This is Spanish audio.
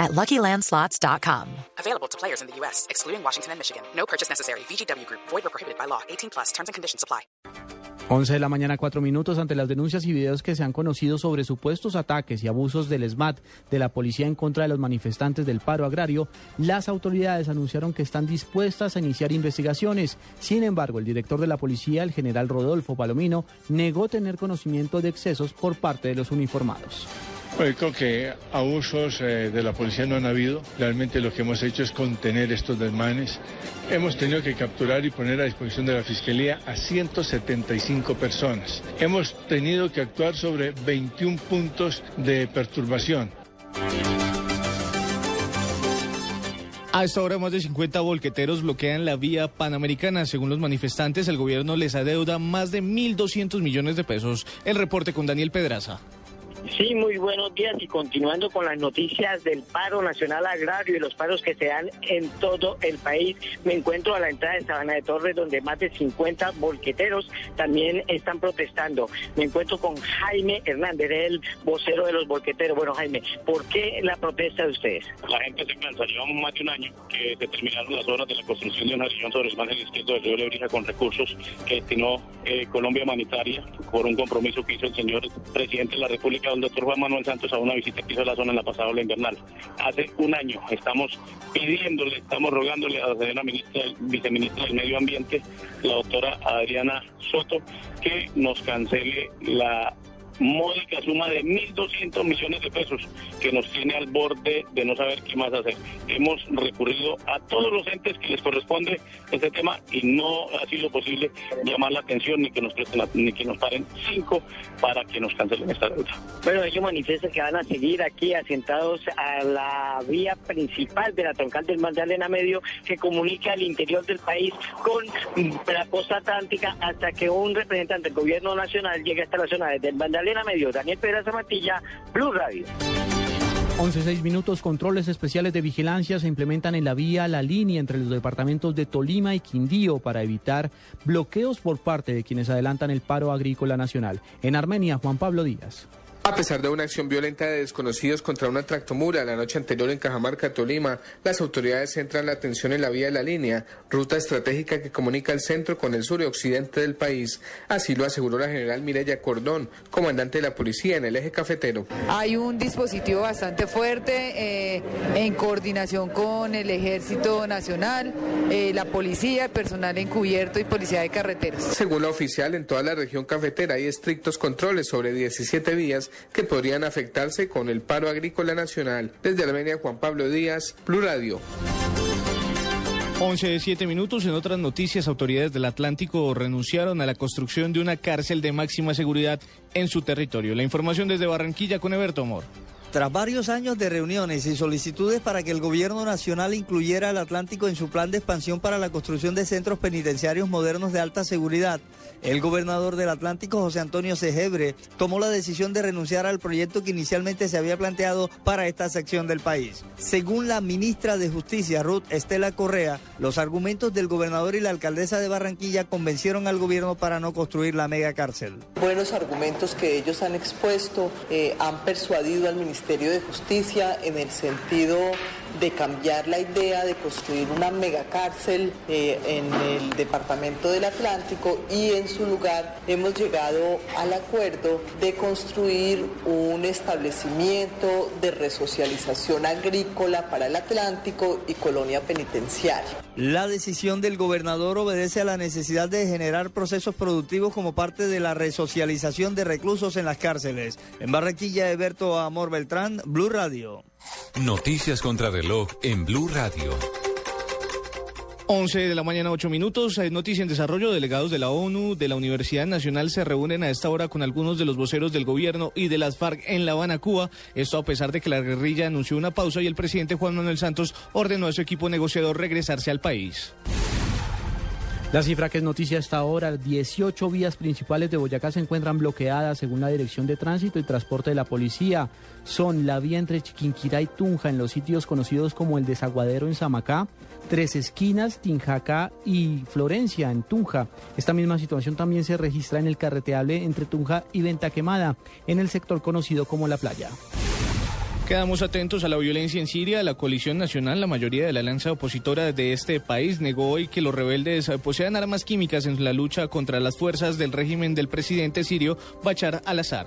at LuckyLandSlots.com. Available to players in the U.S., excluding Washington and Michigan. No purchase necessary. VGW Group. Void or prohibited by law. 18 plus. Terms and conditions apply. 11 de la mañana, cuatro minutos, ante las denuncias y videos que se han conocido sobre supuestos ataques y abusos del SMAT de la policía en contra de los manifestantes del paro agrario, las autoridades anunciaron que están dispuestas a iniciar investigaciones. Sin embargo, el director de la policía, el general Rodolfo Palomino, negó tener conocimiento de excesos por parte de los uniformados. Bueno, creo que abusos eh, de la policía no han habido. Realmente lo que hemos hecho es contener estos desmanes. Hemos tenido que capturar y poner a disposición de la Fiscalía a 175 personas. Hemos tenido que actuar sobre 21 puntos de perturbación. A esta hora, más de 50 volqueteros bloquean la vía panamericana. Según los manifestantes, el gobierno les adeuda más de 1.200 millones de pesos. El reporte con Daniel Pedraza. Sí, muy buenos días y continuando con las noticias del paro nacional agrario y los paros que se dan en todo el país, me encuentro a la entrada de Sabana de Torres donde más de 50 volqueteros también están protestando. Me encuentro con Jaime Hernández, el vocero de los volqueteros. Bueno, Jaime, ¿por qué la protesta de ustedes? La gente se cansa, llevamos más de un año que se terminaron las obras de la construcción de una región sobre el margen izquierdo del río Lebrija con recursos que destinó eh, Colombia Humanitaria por un compromiso que hizo el señor presidente de la República el doctor Juan Manuel Santos a una visita que hizo a la zona en la pasada ola invernal. Hace un año estamos pidiéndole, estamos rogándole a la señora ministra, viceministra del Medio Ambiente, la doctora Adriana Soto, que nos cancele la módica suma de 1.200 millones de pesos que nos tiene al borde de no saber qué más hacer. Hemos recurrido a todos los entes que les corresponde este tema y no ha sido posible llamar la atención ni que nos presten ni que nos paren cinco para que nos cancelen esta deuda. Bueno, ellos manifiestan que van a seguir aquí asentados a la vía principal de la troncal del Magdalena Medio que comunica al interior del país con la costa atlántica hasta que un representante del gobierno nacional llegue hasta la zona del Magdalena Medio. Daniel Pérez Matilla, Blue Radio. 11.6 minutos, controles especiales de vigilancia se implementan en la vía La Línea entre los departamentos de Tolima y Quindío para evitar bloqueos por parte de quienes adelantan el paro agrícola nacional. En Armenia, Juan Pablo Díaz. A pesar de una acción violenta de desconocidos contra una tractomula la noche anterior en Cajamarca, Tolima, las autoridades centran la atención en la vía de la línea, ruta estratégica que comunica el centro con el sur y occidente del país. Así lo aseguró la general Mireya Cordón, comandante de la policía en el eje cafetero. Hay un dispositivo bastante fuerte eh, en coordinación con el Ejército Nacional, eh, la policía, el personal encubierto y policía de carreteras. Según la oficial, en toda la región cafetera hay estrictos controles sobre 17 vías que podrían afectarse con el paro agrícola nacional. Desde Armenia, Juan Pablo Díaz, Blue Radio. 11 de 7 minutos. En otras noticias, autoridades del Atlántico renunciaron a la construcción de una cárcel de máxima seguridad en su territorio. La información desde Barranquilla con Eberto Amor. Tras varios años de reuniones y solicitudes para que el gobierno nacional incluyera al Atlántico en su plan de expansión para la construcción de centros penitenciarios modernos de alta seguridad, el gobernador del Atlántico, José Antonio Cejebre, tomó la decisión de renunciar al proyecto que inicialmente se había planteado para esta sección del país. Según la ministra de Justicia, Ruth Estela Correa, los argumentos del gobernador y la alcaldesa de Barranquilla convencieron al gobierno para no construir la mega cárcel. Buenos argumentos que ellos han expuesto eh, han persuadido al Ministerio Ministerio de Justicia en el sentido de cambiar la idea de construir una megacárcel eh, en el Departamento del Atlántico y en su lugar hemos llegado al acuerdo de construir un establecimiento de resocialización agrícola para el Atlántico y colonia penitenciaria. La decisión del gobernador obedece a la necesidad de generar procesos productivos como parte de la resocialización de reclusos en las cárceles. En Barranquilla, Eberto Amor Beltrán, Blue Radio. Noticias contra reloj en Blue Radio. 11 de la mañana, 8 minutos. Noticia en desarrollo. Delegados de la ONU, de la Universidad Nacional, se reúnen a esta hora con algunos de los voceros del gobierno y de las FARC en La Habana, Cuba. Esto a pesar de que la guerrilla anunció una pausa y el presidente Juan Manuel Santos ordenó a su equipo negociador regresarse al país. La cifra que es noticia hasta ahora, 18 vías principales de Boyacá se encuentran bloqueadas según la Dirección de Tránsito y Transporte de la Policía. Son la vía entre Chiquinquirá y Tunja en los sitios conocidos como el Desaguadero en Samacá, Tres Esquinas, Tinjacá y Florencia en Tunja. Esta misma situación también se registra en el carreteable entre Tunja y Venta Quemada, en el sector conocido como La Playa. Quedamos atentos a la violencia en Siria. La coalición nacional, la mayoría de la alianza opositora de este país, negó hoy que los rebeldes posean armas químicas en la lucha contra las fuerzas del régimen del presidente sirio Bachar al-Assad.